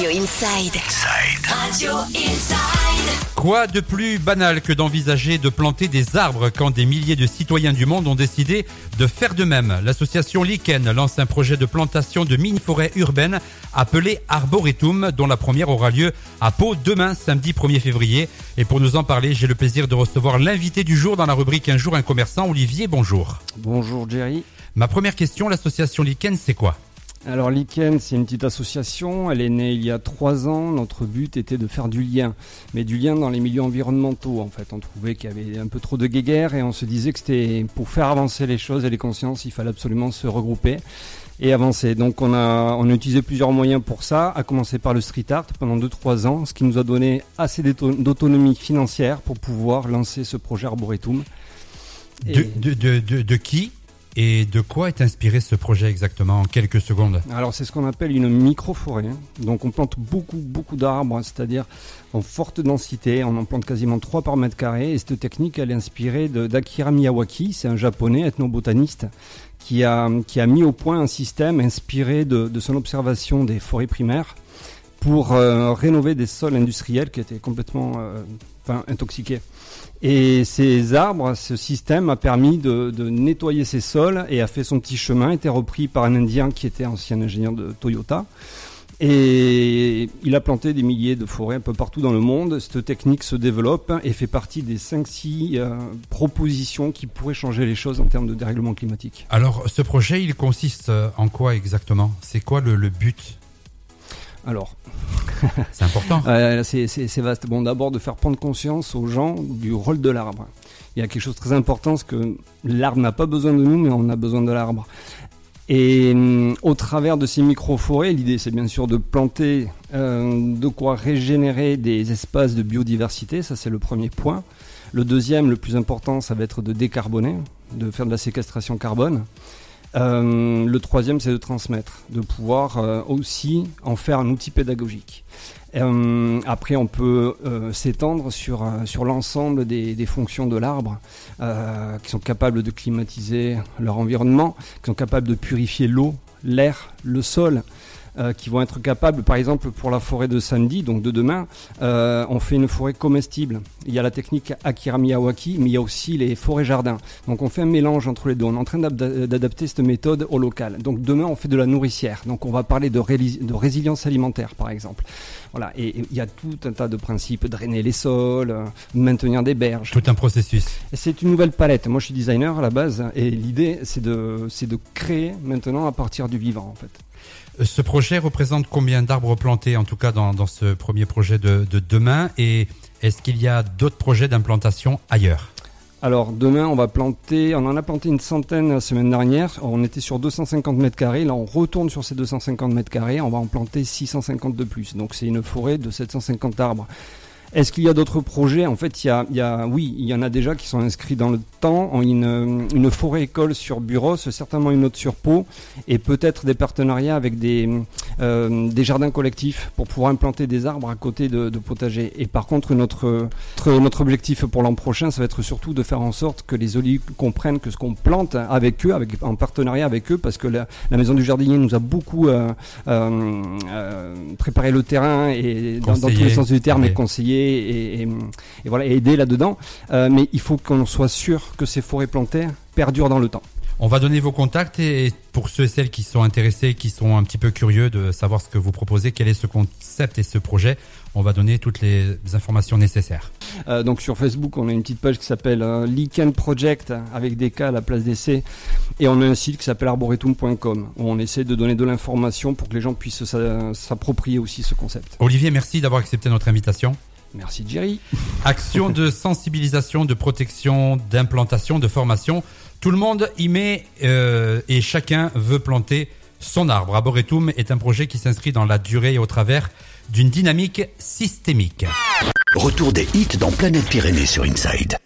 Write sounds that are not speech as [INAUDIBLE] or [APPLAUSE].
Radio Inside. Radio Inside. Quoi de plus banal que d'envisager de planter des arbres quand des milliers de citoyens du monde ont décidé de faire de même? L'association Lichen lance un projet de plantation de mini-forêts urbaines appelé Arboretum, dont la première aura lieu à Pau demain, samedi 1er février. Et pour nous en parler, j'ai le plaisir de recevoir l'invité du jour dans la rubrique Un jour un commerçant, Olivier, bonjour. Bonjour Jerry. Ma première question, l'association Lichen, c'est quoi? Alors Lichen, c'est une petite association. Elle est née il y a trois ans. Notre but était de faire du lien, mais du lien dans les milieux environnementaux. En fait, on trouvait qu'il y avait un peu trop de guéguerre et on se disait que c'était pour faire avancer les choses et les consciences, il fallait absolument se regrouper et avancer. Donc on a, on a utilisé plusieurs moyens pour ça, à commencer par le street art pendant 2-3 ans, ce qui nous a donné assez d'autonomie financière pour pouvoir lancer ce projet Arboretum. De, de, de, de, qui? Et de quoi est inspiré ce projet exactement en quelques secondes Alors c'est ce qu'on appelle une micro-forêt. Donc on plante beaucoup beaucoup d'arbres, c'est-à-dire en forte densité. On en plante quasiment 3 par mètre carré. Et cette technique elle est inspirée d'Akira Miyawaki, c'est un japonais ethnobotaniste qui a, qui a mis au point un système inspiré de, de son observation des forêts primaires pour euh, rénover des sols industriels qui étaient complètement euh, intoxiqués. Et ces arbres, ce système a permis de, nettoyer ces sols et a fait son petit chemin, été repris par un Indien qui était ancien ingénieur de Toyota. Et il a planté des milliers de forêts un peu partout dans le monde. Cette technique se développe et fait partie des 5-6 euh, propositions qui pourraient changer les choses en termes de dérèglement climatique. Alors, ce projet, il consiste en quoi exactement? C'est quoi le but alors, [LAUGHS] c'est important. Euh, c'est vaste. Bon, d'abord de faire prendre conscience aux gens du rôle de l'arbre. Il y a quelque chose de très important, c'est que l'arbre n'a pas besoin de nous, mais on a besoin de l'arbre. Et euh, au travers de ces micro-forêts, l'idée c'est bien sûr de planter, euh, de quoi régénérer des espaces de biodiversité, ça c'est le premier point. Le deuxième, le plus important, ça va être de décarboner, de faire de la séquestration carbone. Euh, le troisième, c'est de transmettre, de pouvoir euh, aussi en faire un outil pédagogique. Euh, après, on peut s'étendre sur, l'ensemble des, fonctions de l'arbre, qui sont capables de climatiser leur environnement, qui sont capables de purifier l'eau, l'air, le sol, euh, qui vont être capables, par exemple pour la forêt de samedi, donc de demain, euh, on fait une forêt comestible. Il y a la technique Akira Miyawaki, mais il y a aussi les forêts jardins. Donc on fait un mélange entre les deux. On est en train d'adapter cette méthode au local. Donc demain on fait de la nourricière. Donc on va parler de, de résilience alimentaire par exemple. Voilà, et il y a tout un tas de principes, drainer les sols, euh, maintenir des berges. Tout un processus. C'est une nouvelle palette. Moi je suis designer à la base et l'idée c'est de, de créer maintenant à partir du vivant en fait. Ce projet représente combien d'arbres plantés, en tout cas dans, dans ce premier projet de, de demain? Et est-ce qu'il y a d'autres projets d'implantation ailleurs? Alors demain on va planter, on en a planté une centaine la semaine dernière, on était sur 250 mètres carrés, là on retourne sur ces 250 mètres carrés, on va en planter 650 de plus, donc c'est une forêt de 750 arbres. Est-ce qu'il y a d'autres projets? En fait, il y, a, il y a, oui, il y en a déjà qui sont inscrits dans le temps. Une, forêt école sur Buros, certainement une autre sur Pau, et peut-être des partenariats avec des, des jardins collectifs pour pouvoir implanter des arbres à côté de, de potagers. Et par contre, notre, notre objectif pour l'an prochain, ça va être surtout de faire en sorte que les olives comprennent que ce qu'on plante avec eux, avec, en partenariat avec eux, parce que la, la maison du jardinier nous a beaucoup euh, euh, euh préparé le terrain et dans, dans, tous les sens du terme et conseillé et, et, et voilà, aider là-dedans. Euh, mais il faut qu'on soit sûr que ces forêts plantées perdurent dans le temps. On va donner vos contacts et pour ceux et celles qui sont intéressés, qui sont un petit peu curieux de savoir ce que vous proposez, quel est ce concept et ce projet, on va donner toutes les informations nécessaires. Euh, donc sur Facebook, on a une petite page qui s'appelle euh, Project avec des cas à la place des C et on a un site qui s'appelle arboretum.com où on essaie de donner de l'information pour que les gens puissent s'approprier aussi ce concept. Olivier, merci d'avoir accepté notre invitation. Merci Jerry. Action de sensibilisation, de protection, d'implantation, de formation. Tout le monde y met euh, et chacun veut planter son arbre. Arboretum est un projet qui s'inscrit dans la durée et au travers d'une dynamique systémique. Retour des hits dans Planète Pyrénées sur Inside.